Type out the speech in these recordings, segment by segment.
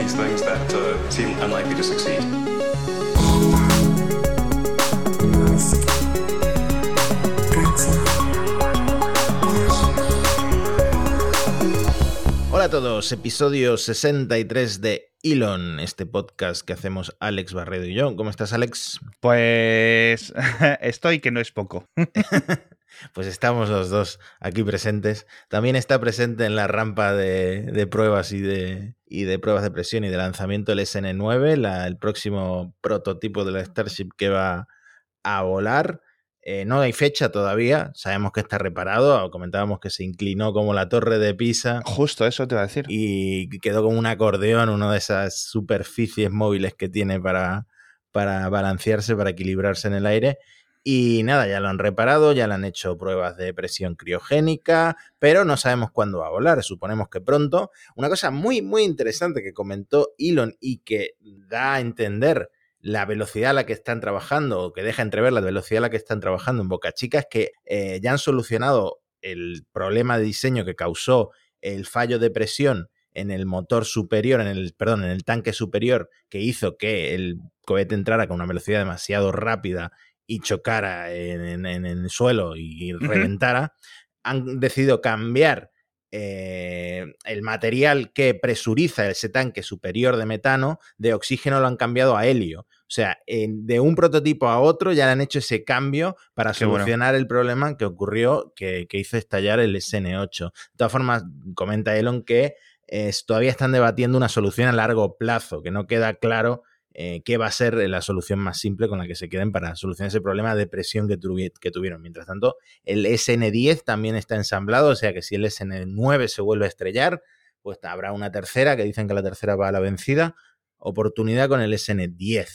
these things that uh, seem unlikely to succeed. Hola a todos, episodio 63 de Elon, este podcast que hacemos Alex Barredo y yo. ¿Cómo estás, Alex? Pues estoy que no es poco. pues estamos los dos aquí presentes. También está presente en la rampa de, pruebas y de, y de pruebas de presión y de lanzamiento el SN9, el próximo prototipo de la Starship que va a volar. Eh, no hay fecha todavía, sabemos que está reparado, comentábamos que se inclinó como la torre de Pisa. Justo eso te iba a decir. Y quedó como un acordeón, una de esas superficies móviles que tiene para, para balancearse, para equilibrarse en el aire. Y nada, ya lo han reparado, ya le han hecho pruebas de presión criogénica, pero no sabemos cuándo va a volar, suponemos que pronto. Una cosa muy, muy interesante que comentó Elon y que da a entender la velocidad a la que están trabajando, o que deja entrever la velocidad a la que están trabajando en Boca Chica, es que eh, ya han solucionado el problema de diseño que causó el fallo de presión en el motor superior, en el, perdón, en el tanque superior, que hizo que el cohete entrara con una velocidad demasiado rápida y chocara en, el suelo y reventara, han decidido cambiar eh, el material que presuriza ese tanque superior de metano de oxígeno lo han cambiado a helio. O sea, de un prototipo a otro ya le han hecho ese cambio para solucionar el problema que ocurrió, que, hizo estallar el SN8. De todas formas, comenta Elon que todavía están debatiendo una solución a largo plazo, que no queda claro eh, qué va a ser la solución más simple con la que se queden para solucionar ese problema de presión que, que, tuvieron. Mientras tanto, el SN10 también está ensamblado, o sea que si el SN9 se vuelve a estrellar, pues habrá una tercera, que dicen que la tercera va a la vencida, oportunidad con el SN10.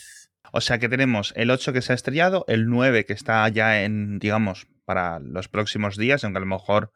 O sea que tenemos el 8 que se ha estrellado, el 9 que está ya en, digamos, para los próximos días, aunque a lo mejor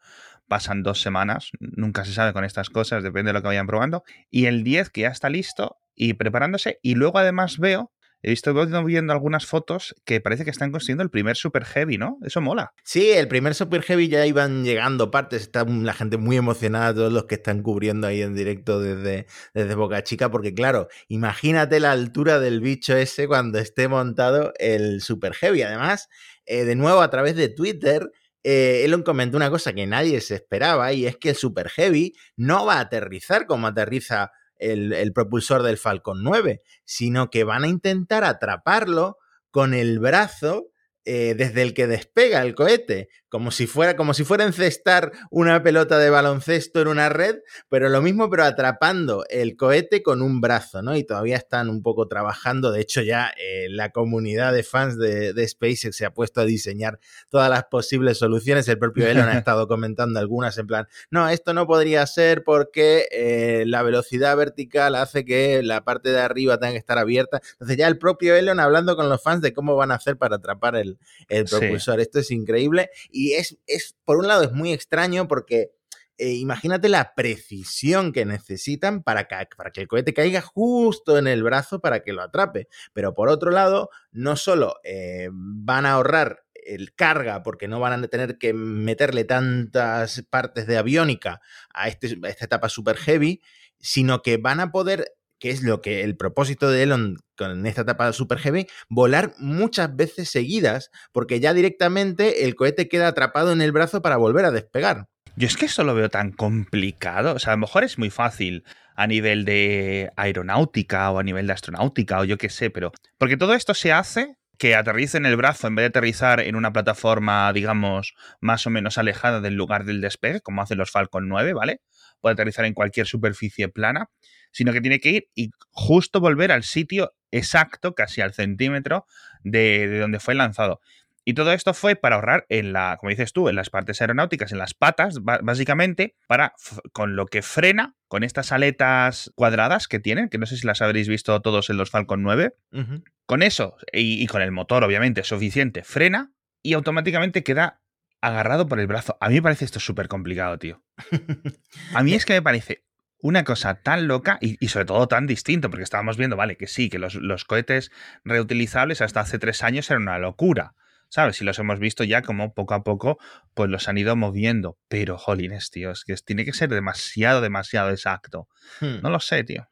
pasan dos semanas, nunca se sabe con estas cosas, depende de lo que vayan probando, y el 10 que ya está listo y preparándose. Y luego además veo, he visto viendo algunas fotos que parece que están construyendo el primer Super Heavy, ¿no? Eso mola. Sí, el primer Super Heavy ya iban llegando partes, está la gente muy emocionada, todos los que están cubriendo ahí en directo desde, desde Boca Chica, porque claro, imagínate la altura del bicho ese cuando esté montado el Super Heavy. Además, eh, de nuevo a través de Twitter, eh, Elon comentó una cosa que nadie se esperaba y es que el Super Heavy no va a aterrizar como aterriza el, propulsor del Falcon 9, sino que van a intentar atraparlo con el brazo eh, desde el que despega el cohete, como si fuera, como si fuera encestar una pelota de baloncesto en una red, pero lo mismo, pero atrapando el cohete con un brazo, ¿no? Y todavía están un poco trabajando. De hecho, ya eh, la comunidad de fans de, SpaceX se ha puesto a diseñar todas las posibles soluciones. El propio Elon ha estado comentando algunas en plan, no, esto no podría ser porque eh, la velocidad vertical hace que la parte de arriba tenga que estar abierta. Entonces ya el propio Elon hablando con los fans de cómo van a hacer para atrapar el, propulsor. Esto es increíble. Y es, es, por un lado, es muy extraño porque eh, imagínate la precisión que necesitan para que, para que el cohete caiga justo en el brazo para que lo atrape. Pero por otro lado, no solo eh, van a ahorrar el carga porque no van a tener que meterle tantas partes de aviónica a, este, a esta etapa super heavy, sino que van a poder que es lo que el propósito de Elon con esta etapa super heavy, volar muchas veces seguidas, porque ya directamente el cohete queda atrapado en el brazo para volver a despegar. Yo es que eso lo veo tan complicado. O sea, a lo mejor es muy fácil a nivel de aeronáutica o a nivel de astronáutica o yo qué sé, pero. Porque todo esto se hace que aterrice en el brazo en vez de aterrizar en una plataforma, digamos, más o menos alejada del lugar del despegue, como hacen los Falcon 9, ¿vale? Puede aterrizar en cualquier superficie plana sino que tiene que ir y justo volver al sitio exacto, casi al centímetro de, donde fue lanzado. Y todo esto fue para ahorrar en la, como dices tú, en las partes aeronáuticas, en las patas, básicamente, para con lo que frena, con estas aletas cuadradas que tienen, que no sé si las habréis visto todos en los Falcon 9. Con eso, y, y, con el motor, obviamente, suficiente, frena y automáticamente queda agarrado por el brazo. A mí me parece esto súper complicado, tío. A mí es que me parece una cosa tan loca y, sobre todo tan distinto, porque estábamos viendo, vale, que sí, que los, cohetes reutilizables hasta hace tres años eran una locura, ¿sabes? Y los hemos visto ya como poco a poco, pues los han ido moviendo. Pero, jolines, tío, es que tiene que ser demasiado, demasiado exacto. Hmm. No lo sé, tío.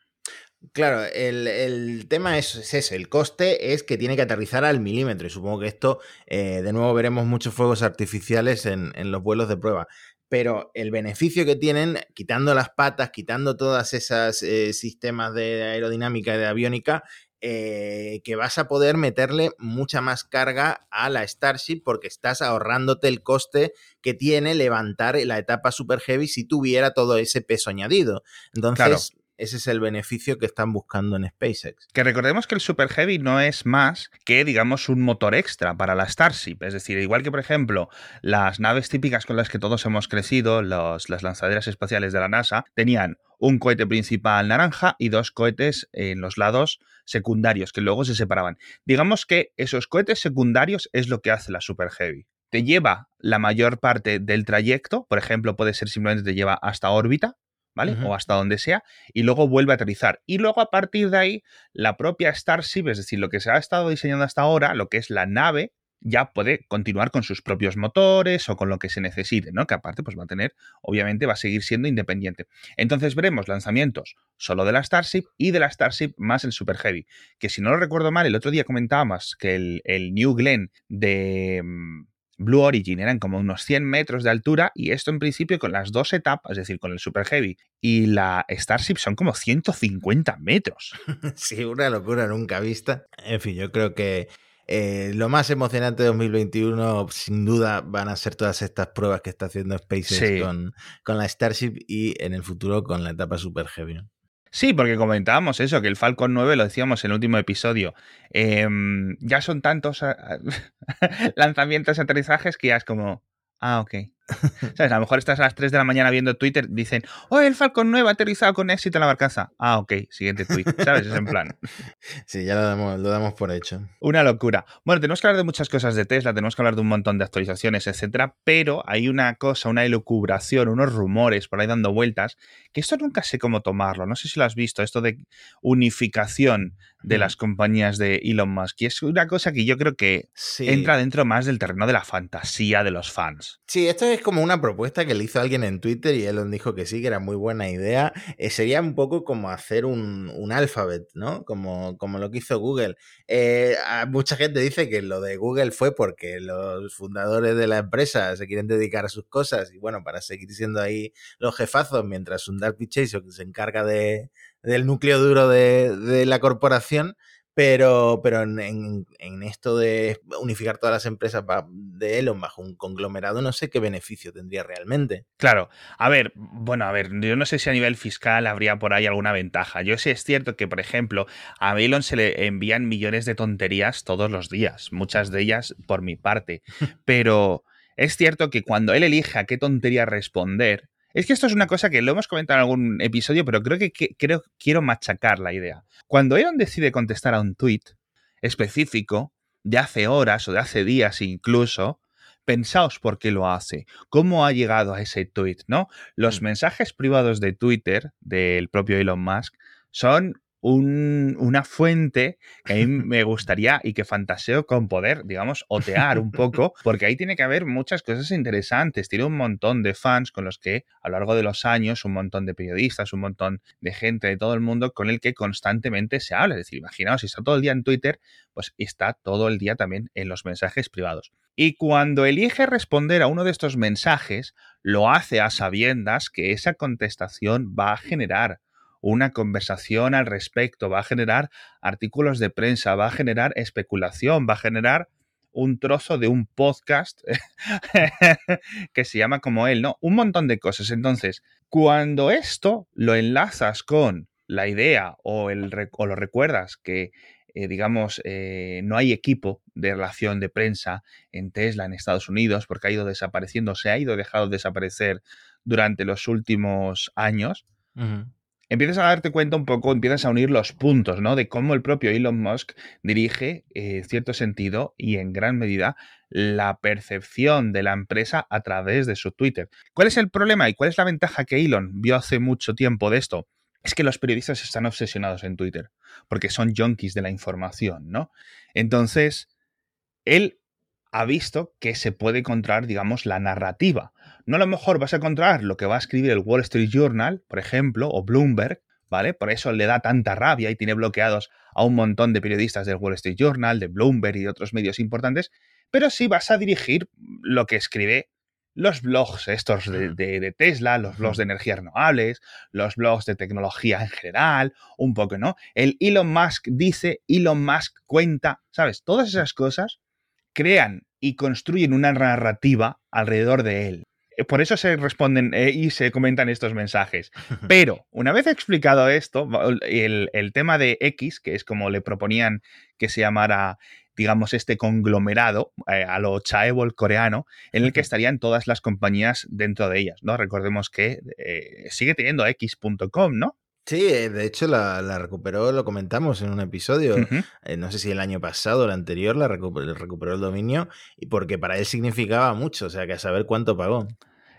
Claro, el, tema es, ese, el coste es que tiene que aterrizar al milímetro y supongo que esto, eh, de nuevo veremos muchos fuegos artificiales en, los vuelos de prueba. Pero el beneficio que tienen, quitando las patas, quitando todas esas eh, sistemas de aerodinámica y de aviónica, eh, que vas a poder meterle mucha más carga a la Starship porque estás ahorrándote el coste que tiene levantar la etapa Super Heavy si tuviera todo ese peso añadido. Entonces, ese es el beneficio que están buscando en SpaceX. Que recordemos que el Super Heavy no es más que, digamos, un motor extra para la Starship. Es decir, igual que, por ejemplo, las naves típicas con las que todos hemos crecido, las lanzaderas espaciales de la NASA, tenían un cohete principal naranja y dos cohetes en los lados secundarios, que luego se separaban. Digamos que esos cohetes secundarios es lo que hace la Super Heavy. Te lleva la mayor parte del trayecto, por ejemplo, puede ser simplemente te lleva hasta órbita, ¿vale? O hasta donde sea, y luego vuelve a aterrizar. Y luego a partir de ahí, la propia Starship, es decir, lo que se ha estado diseñando hasta ahora, lo que es la nave, ya puede continuar con sus propios motores o con lo que se necesite, ¿no? Que aparte, pues va a tener, obviamente, va a seguir siendo independiente. Entonces veremos lanzamientos solo de la Starship y de la Starship más el Super Heavy. Que si no lo recuerdo mal, el otro día comentábamos que el, el New Glenn de mm, Blue Origin eran como unos 100 metros de altura y esto en principio con las dos etapas, es decir, con el Super Heavy y la Starship son como 150 metros. Sí, una locura nunca vista. En fin, yo creo que eh, lo más emocionante de 2021 sin duda van a ser todas estas pruebas que está haciendo SpaceX con, con la Starship y en el futuro con la etapa Super Heavy. Sí, porque comentábamos eso, que el Falcon 9, lo decíamos en el último episodio, em, ya son tantos lanzamientos y aterrizajes que ya es como, ah, ok. ¿Sabes? A lo mejor estás a las 3 de la mañana viendo Twitter, dicen, oh, el Falcon 9 ha aterrizado con éxito en la barcaza. Ah, ok, siguiente tweet, ¿sabes? Es en plan. Sí, ya lo damos, lo damos por hecho. Una locura. Bueno, tenemos que hablar de muchas cosas de Tesla, tenemos que hablar de un montón de actualizaciones, etcétera, pero hay una cosa, una elucubración, unos rumores por ahí dando vueltas, que esto nunca sé cómo tomarlo. No sé si lo has visto, esto de unificación de mm. las compañías de Elon Musk. Y es una cosa que yo creo que entra dentro más del terreno de la fantasía de los fans. Sí, esto es como una propuesta que le hizo alguien en Twitter y Elon dijo que sí, que era muy buena idea. Eh, sería un poco como hacer un, un alfabet, ¿no? Como, como lo que hizo Google. Eh, mucha gente dice que lo de Google fue porque los fundadores de la empresa se quieren dedicar a sus cosas y bueno, para seguir siendo ahí los jefazos, mientras un Dark que se encarga de, del núcleo duro de, de la corporación pero, pero en, esto de unificar todas las empresas de Elon bajo un conglomerado, no sé qué beneficio tendría realmente. Claro, a ver, bueno, a ver, yo no sé si a nivel fiscal habría por ahí alguna ventaja. Yo sé es cierto que, por ejemplo, a Elon se le envían millones de tonterías todos los días, muchas de ellas por mi parte, pero es cierto que cuando él elige a qué tontería responder, es que esto es una cosa que lo hemos comentado en algún episodio, pero creo que, creo, quiero machacar la idea. Cuando Elon decide contestar a un tweet específico, de hace horas o de hace días incluso, pensaos por qué lo hace, cómo ha llegado a ese tweet, ¿no? Los mm. mensajes privados de Twitter del propio Elon Musk son una fuente que a mí me gustaría y que fantaseo con poder, digamos, otear un poco, porque ahí tiene que haber muchas cosas interesantes. Tiene un montón de fans con los que a lo largo de los años, un montón de periodistas, un montón de gente de todo el mundo con el que constantemente se habla. Es decir, imaginaos, si está todo el día en Twitter, pues está todo el día también en los mensajes privados. Y cuando elige responder a uno de estos mensajes, lo hace a sabiendas que esa contestación va a generar una conversación al respecto, va a generar artículos de prensa, va a generar especulación, va a generar un trozo de un podcast que se llama como él, ¿no? Un montón de cosas. Entonces, cuando esto lo enlazas con la idea o, el, o lo recuerdas que, eh, digamos, eh, no hay equipo de relación de prensa en Tesla en Estados Unidos porque ha ido desapareciendo, se ha ido dejado de desaparecer durante los últimos años, empiezas a darte cuenta un poco, empiezas a unir los puntos, ¿no? De cómo el propio Elon Musk dirige, en eh, cierto sentido, y en gran medida, la percepción de la empresa a través de su Twitter. ¿Cuál es el problema y cuál es la ventaja que Elon vio hace mucho tiempo de esto? Es que los periodistas están obsesionados en Twitter, porque son junkies de la información, ¿no? Entonces, él ha visto que se puede encontrar, digamos, la narrativa. No a lo mejor vas a encontrar lo que va a escribir el Wall Street Journal, por ejemplo, o Bloomberg, ¿vale? Por eso le da tanta rabia y tiene bloqueados a un montón de periodistas del Wall Street Journal, de Bloomberg y de otros medios importantes, pero sí vas a dirigir lo que escribe los blogs estos de, Tesla, los blogs de energías renovables, los blogs de tecnología en general, un poco, ¿no? El Elon Musk dice, Elon Musk cuenta, ¿sabes? Todas esas cosas crean y construyen una narrativa alrededor de él. Eh, por eso se responden eh, y se comentan estos mensajes. Pero una vez explicado esto, el, el tema de X, que es como le proponían que se llamara digamos, este conglomerado eh, a lo chaebol coreano, en el que estarían todas las compañías dentro de ellas, ¿no? Recordemos que eh, sigue teniendo X.com, ¿no? Sí, eh, de hecho la, recuperó, lo comentamos en un episodio, no sé si el año pasado o el anterior, la recuperó, recuperó el dominio, y porque para él significaba mucho, o sea, que a saber cuánto pagó.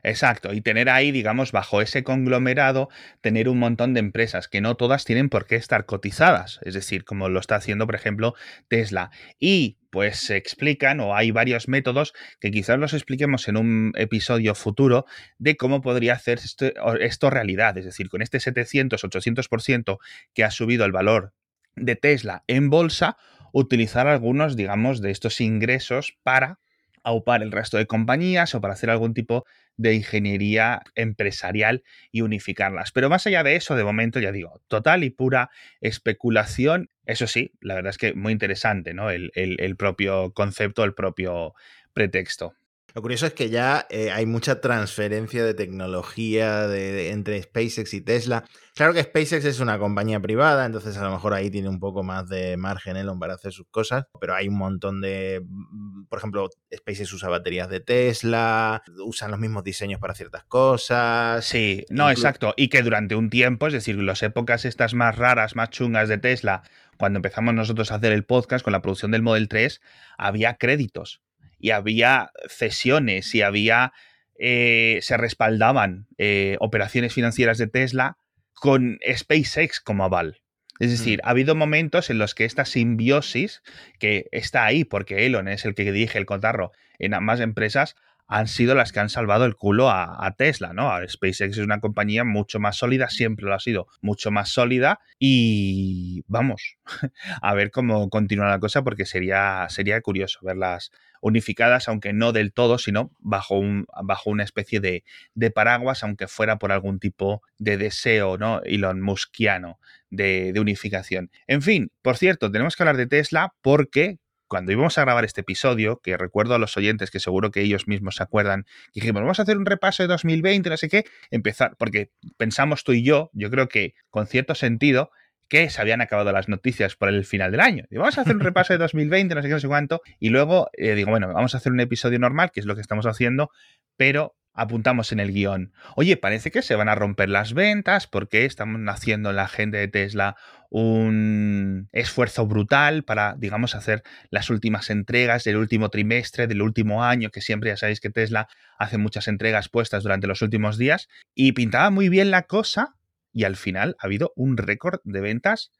Exacto, y tener ahí, digamos, bajo ese conglomerado, tener un montón de empresas que no todas tienen por qué estar cotizadas, es decir, como lo está haciendo, por ejemplo, Tesla. Y pues se explican, o hay varios métodos que quizás los expliquemos en un episodio futuro, de cómo podría hacer esto, esto realidad, es decir, con este 700, 800% que ha subido el valor de Tesla en bolsa, utilizar algunos, digamos, de estos ingresos para aupar el resto de compañías o para hacer algún tipo de ingeniería empresarial y unificarlas. Pero más allá de eso, de momento, ya digo, total y pura especulación. Eso sí, la verdad es que muy interesante, ¿no? El, el propio concepto, el propio pretexto. Lo curioso es que ya eh, hay mucha transferencia de tecnología de, entre SpaceX y Tesla. Claro que SpaceX es una compañía privada, entonces a lo mejor ahí tiene un poco más de margen Elon para hacer sus cosas, pero hay un montón de, mm, por ejemplo, SpaceX usa baterías de Tesla, usan los mismos diseños para ciertas cosas. Sí, no, exacto, y que durante un tiempo, es decir, las épocas estas más raras, más chungas de Tesla, cuando empezamos nosotros a hacer el podcast con la producción del Model 3, había créditos y había cesiones y había, eh, se respaldaban eh, operaciones financieras de Tesla con SpaceX como aval. Es decir, mm. ha habido momentos en los que esta simbiosis, que está ahí porque Elon es el que dirige el cotarro en ambas empresas, han sido las que han salvado el culo a, Tesla, ¿no? SpaceX es una compañía mucho más sólida, siempre lo ha sido mucho más sólida y vamos a ver cómo continúa la cosa porque sería, sería curioso verlas unificadas, aunque no del todo, sino bajo, un, bajo una especie de, de paraguas, aunque fuera por algún tipo de deseo, ¿no? Elon Muskiano de unificación. En fin, por cierto, tenemos que hablar de Tesla porque cuando íbamos a grabar este episodio, que recuerdo a los oyentes que seguro que ellos mismos se acuerdan, dijimos, vamos a hacer un repaso de 2020, no sé qué, empezar, porque pensamos tú y yo, yo creo que con cierto sentido, que se habían acabado las noticias por el final del año. Y vamos a hacer un repaso de 2020, no sé qué, no sé cuánto, y luego eh, digo, bueno, vamos a hacer un episodio normal, que es lo que estamos haciendo, pero apuntamos en el guion, oye, parece que se van a romper las ventas porque estamos haciendo en la gente de Tesla un esfuerzo brutal para, digamos, hacer las últimas entregas del último trimestre, del último año, que siempre ya sabéis que Tesla hace muchas entregas puestas durante los últimos días, y pintaba muy bien la cosa, y al final ha habido un récord de ventas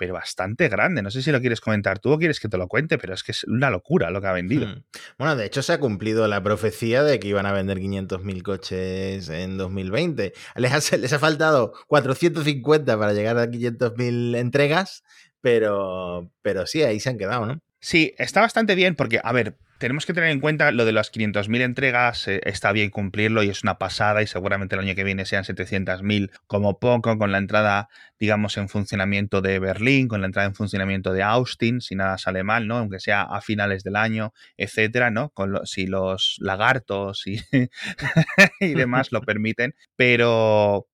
pero bastante grande. No sé si lo quieres comentar tú o quieres que te lo cuente, pero es que es una locura lo que ha vendido. Hmm. Bueno, de hecho se ha cumplido la profecía de que iban a vender 500.000 coches en 2020. Les ha, les ha faltado 450 para llegar a 500.000 entregas, pero, pero sí, ahí se han quedado, ¿no? Sí, está bastante bien porque, a ver, tenemos que tener en cuenta lo de las 500.000 entregas, eh, está bien cumplirlo y es una pasada y seguramente el año que viene sean 700.000 como poco, con la entrada, digamos, en funcionamiento de Berlín, con la entrada en funcionamiento de Austin, si nada sale mal, ¿no? Aunque sea a finales del año, etcétera, ¿no? Si los lagartos y demás lo permiten, pero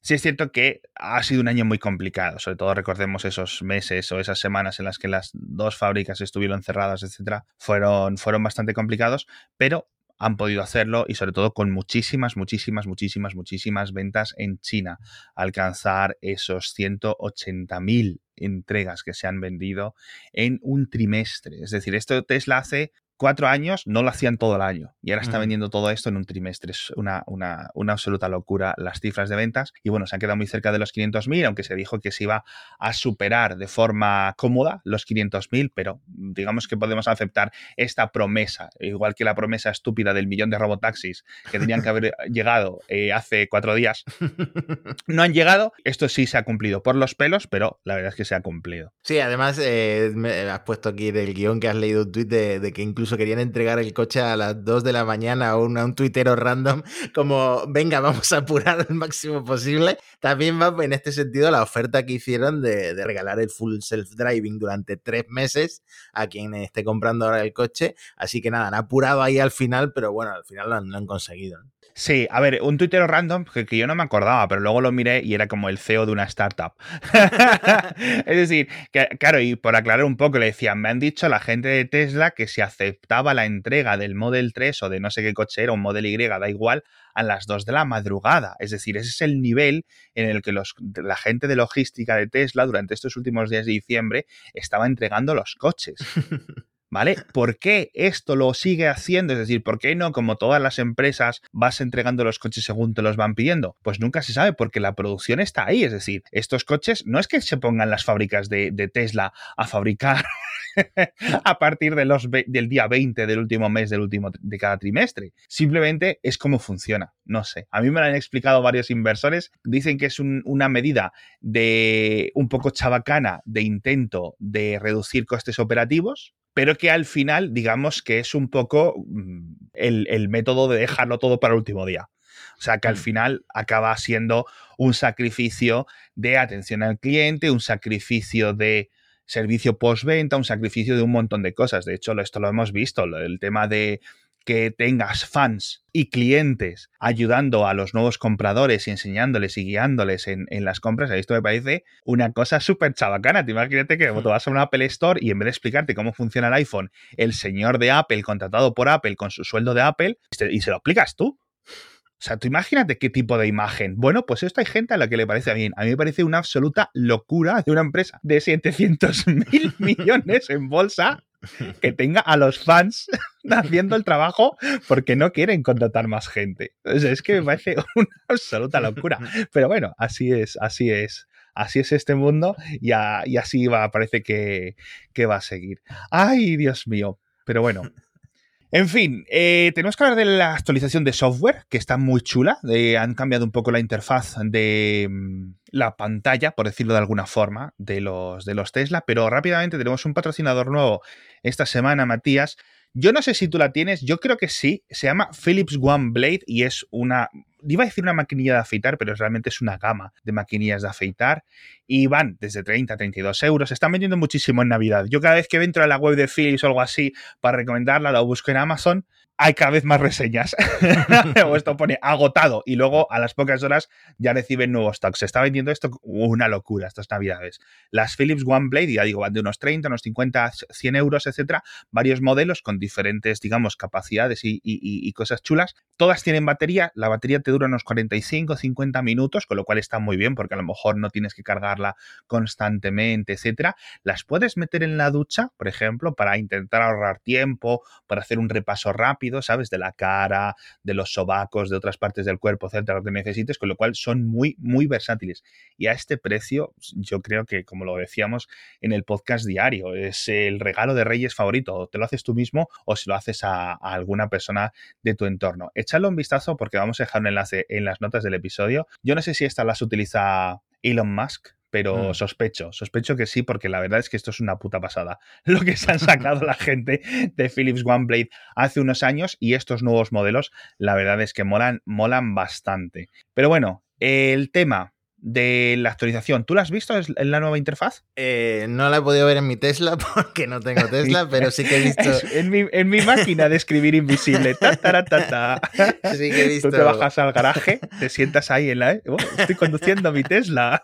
Sí es cierto que ha sido un año muy complicado, sobre todo recordemos esos meses o esas semanas en las que las dos fábricas estuvieron cerradas, etcétera, fueron, fueron bastante complicados, pero han podido hacerlo y sobre todo con muchísimas, muchísimas, muchísimas, muchísimas ventas en China. Alcanzar esos 180.000 entregas que se han vendido en un trimestre. Es decir, esto Tesla hace cuatro años no lo hacían todo el año y ahora está vendiendo todo esto en un trimestre. Es una, una, una, absoluta locura las cifras de ventas y bueno, se han quedado muy cerca de los 500.000, aunque se dijo que se iba a superar de forma cómoda los 500.000, pero digamos que podemos aceptar esta promesa, igual que la promesa estúpida del millón de robotaxis que tenían que haber llegado eh, hace cuatro días. No han llegado, esto sí se ha cumplido por los pelos, pero la verdad es que se ha cumplido. Sí, además eh, me has puesto aquí del guion que has leído un tuit de, de que incluso querían entregar el coche a las 2 de la mañana a un, un tuitero random, como venga, vamos a apurar al máximo posible. También va en este sentido la oferta que hicieron de, regalar el full self-driving durante tres meses a quien esté comprando ahora el coche. Así que nada, han apurado ahí al final, pero bueno, al final lo han conseguido. Sí, a ver, un tuitero random que, yo no me acordaba, pero luego lo miré y era como el CEO de una startup. es decir, claro, y por aclarar un poco, le decían, me han dicho la gente de Tesla que si aceptaba la entrega del Model 3 o de no sé qué coche era, un Model Y, da igual, a las 2 de la madrugada. Es decir, ese es el nivel en el que los, la gente de logística de Tesla durante estos últimos días de diciembre estaba entregando los coches. ¿Vale? ¿Por qué esto lo sigue haciendo? Es decir, ¿por qué no, como todas las empresas, vas entregando los coches según te los van pidiendo? Pues nunca se sabe porque la producción está ahí. Es decir, estos coches no es que se pongan las fábricas de, Tesla a fabricar a partir del día 20 del último mes del último de cada trimestre. Simplemente es como funciona. No sé. A mí me lo han explicado varios inversores. Dicen que es un, una medida de un poco chabacana de intento de reducir costes operativos pero que al final, digamos que es un poco el, el, método de dejarlo todo para el último día. O sea, que al final acaba siendo un sacrificio de atención al cliente, un sacrificio de servicio postventa, un sacrificio de un montón de cosas. De hecho, esto lo hemos visto, el tema de que tengas fans y clientes ayudando a los nuevos compradores y enseñándoles y guiándoles en, en las compras, esto me parece una cosa súper chabacana. Te imagínate que tú vas a una Apple Store y en vez de explicarte cómo funciona el iPhone, el señor de Apple, contratado por Apple con su sueldo de Apple, y se, y se lo explicas tú. O sea, tú imagínate qué tipo de imagen. Bueno, pues esto hay gente a la que le parece bien. A mí me parece una absoluta locura de una empresa de 700 mil millones en bolsa que tenga a los fans haciendo el trabajo porque no quieren contratar más gente. Es que me parece una absoluta locura. Pero bueno, así es, así es. Así es este mundo y, a, y así va, parece que, que va a seguir. Ay, Dios mío. Pero bueno, en fin, eh, tenemos que hablar de la actualización de software, que está muy chula. Han cambiado un poco la interfaz de mm, la pantalla, por decirlo de alguna forma, de los, de los Tesla. Pero rápidamente tenemos un patrocinador nuevo esta semana, Matías. Yo no sé si tú la tienes, yo creo que sí. Se llama Philips One Blade y es una iba a decir una maquinilla de afeitar, pero realmente es una gama de maquinillas de afeitar y van desde 30 a 32 euros. Se están vendiendo muchísimo en Navidad. Yo cada vez que entro a la web de Philips o algo así para recomendarla, la busco en Amazon hay cada vez más reseñas. esto pone agotado y luego a las pocas horas ya reciben nuevos stocks. Se está vendiendo esto una locura estas navidades. Las Philips One Blade, ya digo, van de unos 30, unos 50, 100 euros, etcétera. Varios modelos con diferentes, digamos, capacidades y, y, y, cosas chulas. Todas tienen batería. La batería te dura unos 45, 50 minutos, con lo cual está muy bien porque a lo mejor no tienes que cargarla constantemente, etcétera. Las puedes meter en la ducha, por ejemplo, para intentar ahorrar tiempo, para hacer un repaso rápido ¿sabes? De la cara, de los sobacos, de otras partes del cuerpo, etcétera, lo que necesites, con lo cual son muy, muy versátiles. Y a este precio, yo creo que, como lo decíamos en el podcast diario, es el regalo de Reyes favorito. te lo haces tú mismo o si lo haces a, a alguna persona de tu entorno. Échale un vistazo porque vamos a dejar un enlace en las notas del episodio. Yo no sé si esta las utiliza Elon Musk, pero mm. sospecho, sospecho que sí, porque la verdad es que esto es una puta pasada. Lo que se han sacado la gente de Philips OneBlade hace unos años y estos nuevos modelos, la verdad es que molan, molan bastante. Pero bueno, el tema de la actualización. ¿Tú la has visto en la nueva interfaz? Eh, no la he podido ver en mi Tesla porque no tengo Tesla, pero sí que he visto. en, mi, en, mi, máquina de escribir invisible. Ta, ta, ta, sí que he visto. Tú te bajas al garaje, te sientas ahí en la. Oh, estoy conduciendo mi Tesla.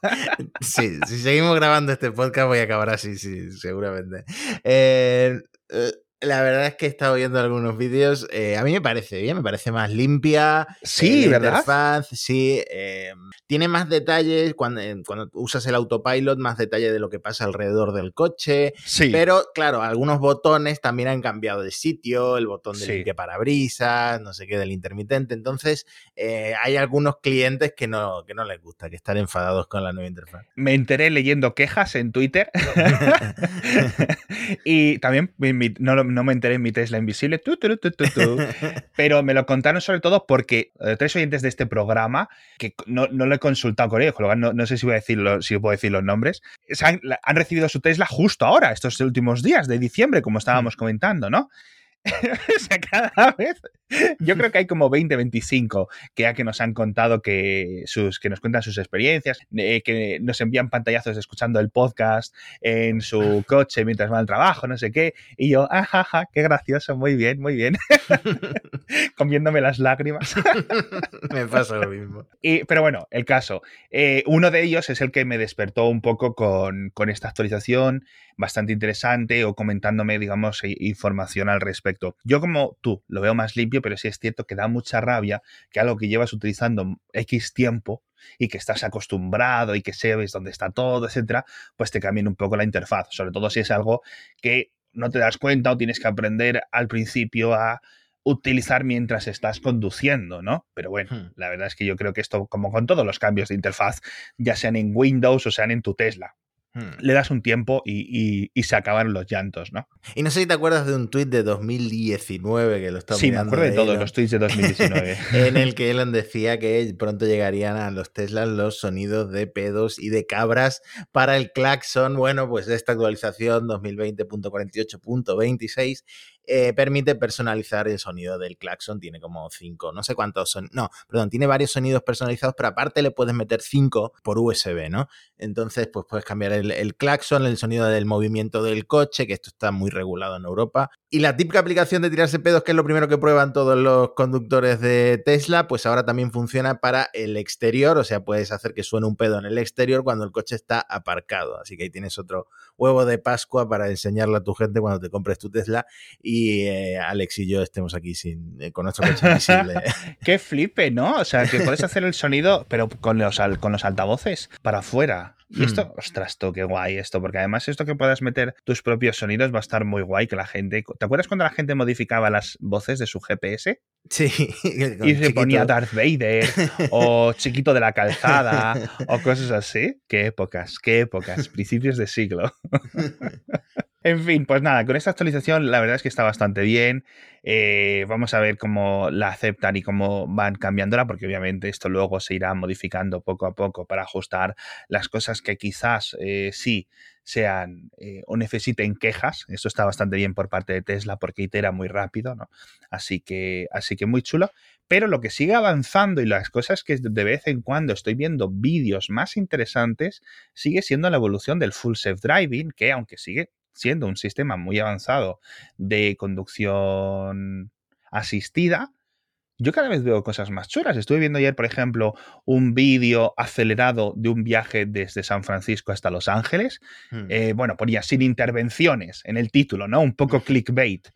sí, si seguimos grabando este podcast voy a acabar así, sí, seguramente. Eh, eh La verdad es que he estado viendo algunos vídeos. Eh, a mí me parece bien, me parece más limpia. Sí, eh, ¿verdad? interfaz, sí. eh, tiene más detalles cuando, eh, cuando usas el autopilot, más detalle de lo que pasa alrededor del coche. Sí. Pero claro, algunos botones también han cambiado de sitio, el botón de Sí. limpia parabrisas, no sé qué, del intermitente. Entonces, hay algunos clientes que no, que no les gusta, que están enfadados con la nueva interfaz. me enteré leyendo quejas en Twitter y también no, lo- no me enteré en mi Tesla invisible, tu, tu, tu, tu, tu. pero me lo contaron sobre todo porque eh, tres oyentes de este programa, que no, no lo he consultado con ellos, con lo cual no, no sé si, voy a decirlo, si puedo decir los nombres, han, han recibido su Tesla justo ahora, estos últimos días de diciembre, como estábamos comentando, ¿no? o sea, cada vez. Yo creo que hay como 20, 25 que que nos han contado que, sus, que nos cuentan sus experiencias, eh, que nos envían pantallazos escuchando el podcast en su coche mientras van al trabajo, no sé qué. Y yo, ajaja, qué gracioso, muy bien, muy bien. Comiéndome las lágrimas. me pasa lo mismo. Y, pero bueno, el caso. eh, uno de ellos es el que me despertó un poco con, con esta actualización, bastante interesante, o comentándome, digamos, información al respecto. Yo, como tú, lo veo más limpio, pero sí es cierto que da mucha rabia que algo que llevas utilizando X tiempo y que estás acostumbrado y que sabes dónde está todo, etcétera, pues te cambien un poco la interfaz. Sobre todo si es algo que no te das cuenta o tienes que aprender al principio a utilizar mientras estás conduciendo, ¿no? Pero bueno, Hmm. la verdad es que yo creo que esto, como con todos los cambios de interfaz, ya sean en Windows o sean en tu Tesla. Le das un tiempo y, y- y se acaban los llantos, ¿no? Y no sé si te acuerdas de un tuit de 2019 que lo estaba Sí, me acuerdo de todos los tweets de 2019. En el que Elon decía que pronto llegarían a los Teslas los sonidos de pedos y de cabras para el claxon. Bueno, pues esta actualización 2020.48.26 eh, permite personalizar el sonido del claxon. Tiene como cinco, no sé cuántos son. No, perdón, tiene varios sonidos personalizados, pero aparte le puedes meter cinco por USB, ¿no? Entonces, pues puedes cambiar el, el claxon, el sonido del movimiento del coche, que esto está muy regulado en Europa. Y la típica aplicación de tirarse pedos, que es lo primero que prueban todos los conductores de Tesla, pues ahora también funciona para el exterior, o sea, puedes hacer que suene un pedo en el exterior cuando el coche está aparcado. Así que ahí tienes otro huevo de Pascua para enseñarle a tu gente cuando te compres tu Tesla eh, Alex y yo estemos aquí sin, eh, con nuestro coche invisible. Qué flipe, ¿no? O sea, que puedes hacer el sonido, pero con los, con los altavoces para afuera. Y esto, Hmm. ostras, tú, qué guay esto, porque además esto que puedas meter tus propios sonidos va a estar muy guay, que la gente... ¿Te acuerdas cuando la gente modificaba las voces de su GPS? Sí, Y se ponía Darth Vader o Chiquito de la Calzada o cosas así. Qué épocas, qué épocas, principios de siglo. En fin, pues nada, con esta actualización la verdad es que está bastante bien. Eh, vamos a ver cómo la aceptan y cómo van cambiándola, porque obviamente esto luego se irá modificando poco a poco para ajustar las cosas que quizás eh, sí sean eh, o necesiten quejas. Esto está bastante bien por parte de Tesla porque itera muy rápido, ¿no? Así que, así que muy chulo. Pero lo que sigue avanzando y las cosas que de vez en cuando estoy viendo vídeos más interesantes sigue siendo la evolución del full self driving, que aunque sigue siendo un sistema muy avanzado de conducción asistida, yo cada vez veo cosas más chulas. Estuve viendo ayer, por ejemplo, un vídeo acelerado de un viaje desde San Francisco hasta Los Ángeles. Hmm. Eh, bueno, ponía sin intervenciones en el título, ¿no? Un poco clickbait.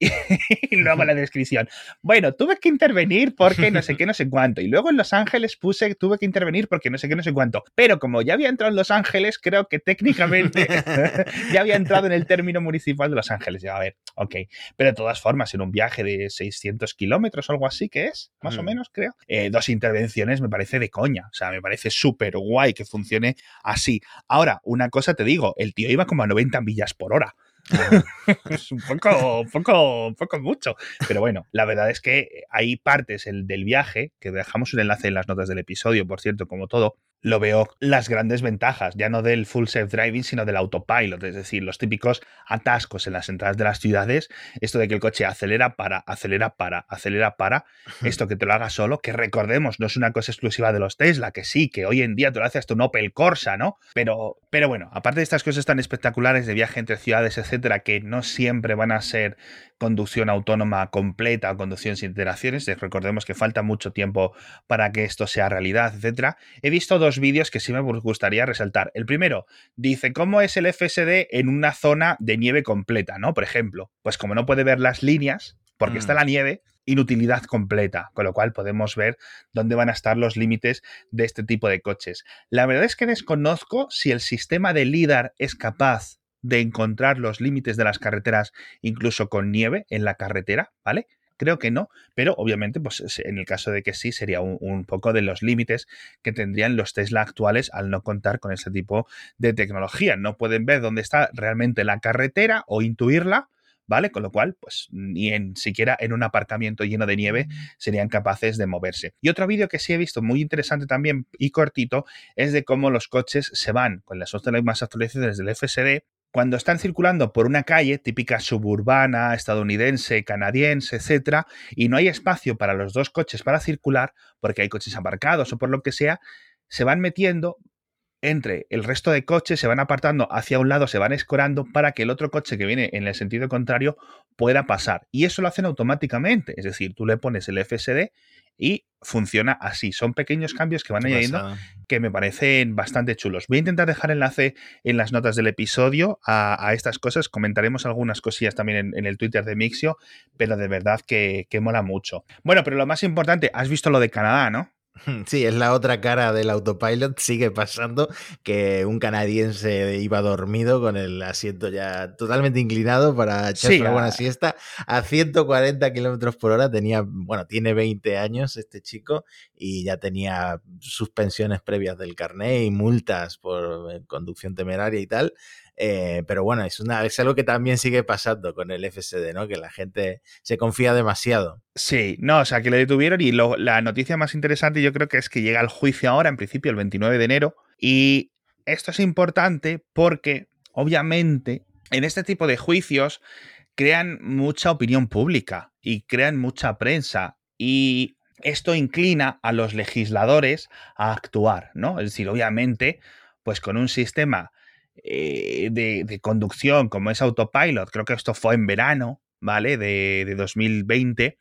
Y luego la descripción. Bueno, tuve que intervenir porque no sé qué, no sé cuánto. Y luego en Los Ángeles puse tuve que intervenir porque no sé qué, no sé cuánto. Pero como ya había entrado en Los Ángeles, creo que técnicamente ya había entrado en el término municipal de Los Ángeles. Ya, a ver, ok. Pero de todas formas, en un viaje de 600 kilómetros o algo así, que es, más o Hmm. menos, creo. eh, dos intervenciones me parece de coña. O sea, me parece súper guay que funcione así. Ahora, una cosa te digo, el tío iba como a 90 millas por hora. es un poco, poco, poco mucho. Pero bueno, la verdad es que hay partes el, del viaje, que dejamos un enlace en las notas del episodio, por cierto, como todo, lo veo las grandes ventajas, ya no del full self-driving, sino del autopilot, es decir, los típicos atascos en las entradas de las ciudades, esto de que el coche acelera para, acelera para, acelera para, esto que te lo haga solo, que recordemos, no es una cosa exclusiva de los Tesla, que sí, que hoy en día te lo hace hasta un Opel Corsa, ¿no? Pero, pero bueno, aparte de estas cosas tan espectaculares de viaje entre ciudades, etcétera, que no siempre van a ser conducción autónoma completa o conducción sin interacciones, recordemos que falta mucho tiempo para que esto sea realidad, etcétera, he visto dos vídeos que sí me gustaría resaltar. El primero dice cómo es el FSD en una zona de nieve completa, ¿no? Por ejemplo, pues como no puede ver las líneas, porque está Mm. la nieve, inutilidad completa, con lo cual podemos ver dónde van a estar los límites de este tipo de coches. La verdad es que desconozco si el sistema de LIDAR es capaz de encontrar los límites de las carreteras incluso con nieve en la carretera, ¿vale? Creo que no, pero obviamente, pues en el caso de que sí, sería un, un poco de los límites que tendrían los Tesla actuales al no contar con ese tipo de tecnología. No pueden ver dónde está realmente la carretera o intuirla, ¿vale? Con lo cual, pues ni en siquiera en un aparcamiento lleno de nieve serían capaces de moverse. Y otro vídeo que sí he visto muy interesante también y cortito es de cómo los coches se van con las últimas actualizaciones del FSD cuando están circulando por una calle típica suburbana, estadounidense, canadiense, etcétera, y no hay espacio para los dos coches para circular, porque hay coches aparcados o por lo que sea, se van metiendo entre el resto de coches, se van apartando hacia un lado, se van escorando para que el otro coche que viene en el sentido contrario pueda pasar. Y eso lo hacen automáticamente, es decir, tú le pones el FSD y funciona así. Son pequeños cambios que van Qué añadiendo pasada. que me parecen bastante chulos. Voy a intentar dejar enlace en las notas del episodio a, a estas cosas. Comentaremos algunas cosillas también en, en el Twitter de Mixio, pero de verdad que, que mola mucho. Bueno, pero lo más importante, has visto lo de Canadá, ¿no? Sí, es la otra cara del autopilot. Sigue pasando que un canadiense iba dormido con el asiento ya totalmente inclinado para echarse Sí, una buena a- siesta a 140 kilómetros por hora. Tenía, bueno, tiene 20 años este chico y ya tenía suspensiones previas del carné y multas por eh, conducción temeraria y tal. Eh, pero bueno, es, una, es algo que también sigue pasando con el FSD, ¿no? Que la gente se confía demasiado. Sí, no, o sea, que le detuvieron y lo- la noticia más interesante yo creo que es que llega el juicio ahora, en principio, el 29 de enero. Y esto es importante porque, obviamente, en este tipo de juicios crean mucha opinión pública y crean mucha prensa. Y esto inclina a los legisladores a actuar, ¿no? Es decir, obviamente, pues con un sistema eh, de, de conducción como es Autopilot, creo que esto fue en verano, ¿vale? De, de 2020,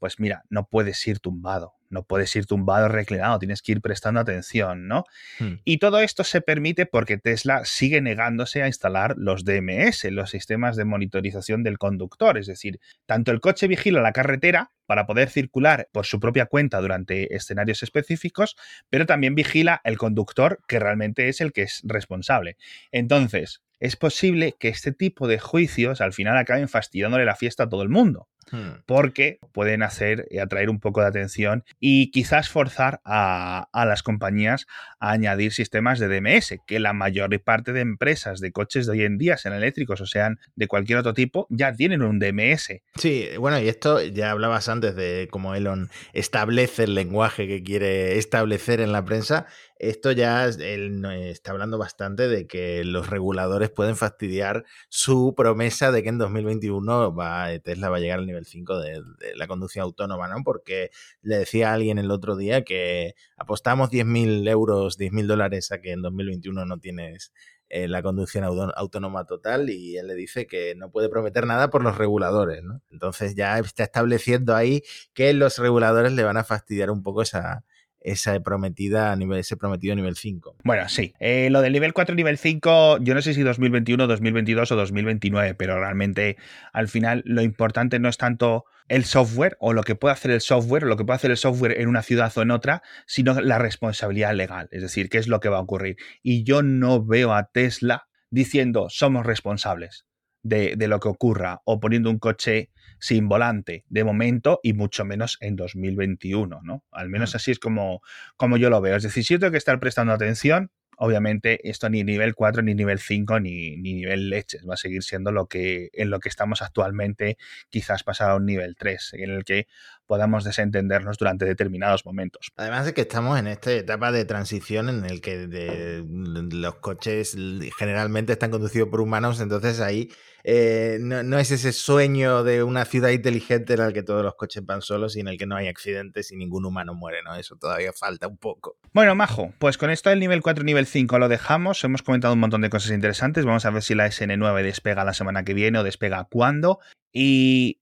pues mira, no puedes ir tumbado, no puedes ir tumbado reclinado, tienes que ir prestando atención, ¿no? Hmm. Y todo esto se permite porque Tesla sigue negándose a instalar los DMS, los sistemas de monitorización del conductor. Es decir, tanto el coche vigila la carretera para poder circular por su propia cuenta durante escenarios específicos, pero también vigila el conductor que realmente es el que es responsable. Entonces, es posible que este tipo de juicios al final acaben fastidiándole la fiesta a todo el mundo Hmm. porque pueden hacer y atraer un poco de atención y quizás forzar a, a las compañías a añadir sistemas de DMS, que la mayor parte de empresas de coches de hoy en día, sean eléctricos o sean de cualquier otro tipo, ya tienen un DMS. Sí, bueno, y esto ya hablabas antes de cómo Elon establece el lenguaje que quiere establecer en la prensa. Esto ya él está hablando bastante de que los reguladores pueden fastidiar su promesa de que en 2021 va, Tesla va a llegar al nivel 5 de, la conducción autónoma, ¿no? Porque le decía a alguien el otro día que apostamos 10.000 euros, 10.000 dólares a que en 2021 no tienes eh, la conducción autónoma total y él le dice que no puede prometer nada por los reguladores, ¿no? Entonces ya está estableciendo ahí que los reguladores le van a fastidiar un poco esa, esa prometida nivel, ese prometido nivel 5. Bueno, sí. Eh, lo del nivel 4 y nivel 5, yo no sé si 2021, 2022 o 2029, pero realmente al final lo importante no es tanto el software o lo que puede hacer el software o lo que puede hacer el software en una ciudad o en otra, sino la responsabilidad legal, es decir, qué es lo que va a ocurrir. Y yo no veo a Tesla diciendo somos responsables de, de lo que ocurra o poniendo un coche sin volante de momento y mucho menos en 2021, ¿no? Al menos Mm. así es como, como yo lo veo. Es decir, yo tengo que estar prestando atención, obviamente esto ni nivel 4, ni nivel 5, ni, ni nivel leches. Va a seguir siendo lo que, en lo que estamos actualmente, quizás pasar a un nivel 3, en el que podamos desentendernos durante determinados momentos. Además de que estamos en esta etapa de transición en el que los coches generalmente están conducidos por humanos, entonces ahí eh, no, no es ese sueño de una ciudad inteligente en el que todos los coches van solos y en el que no hay accidentes y ningún humano muere, ¿no? Eso todavía falta un poco. Bueno, Majo, pues con esto del nivel 4 y nivel 5 lo dejamos. Hemos comentado un montón de cosas interesantes. Vamos a ver si la SN9 despega la semana que viene o despega cuándo. Y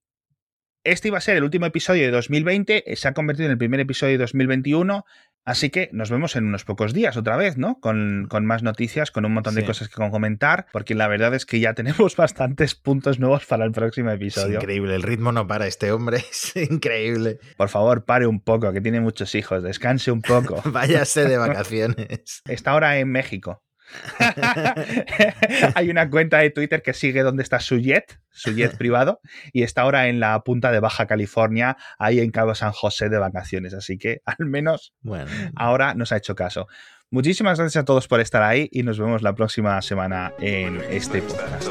este iba a ser el último episodio de 2020, se ha convertido en el primer episodio de 2021. Así que nos vemos en unos pocos días otra vez, ¿no? Con, con más noticias, con un montón de Sí. cosas que comentar, porque la verdad es que ya tenemos bastantes puntos nuevos para el próximo Es episodio. increíble, el ritmo no para este hombre, es increíble. Por favor, pare un poco, que tiene muchos hijos, descanse un poco. Váyase de vacaciones. Está ahora en México. Hay una cuenta de Twitter que sigue dónde está su jet, su jet privado, y está ahora en la punta de Baja California, ahí en Cabo San José de vacaciones. Así que al menos Bueno, ahora nos ha hecho caso. Muchísimas gracias a todos por estar ahí y nos vemos la próxima semana en este podcast.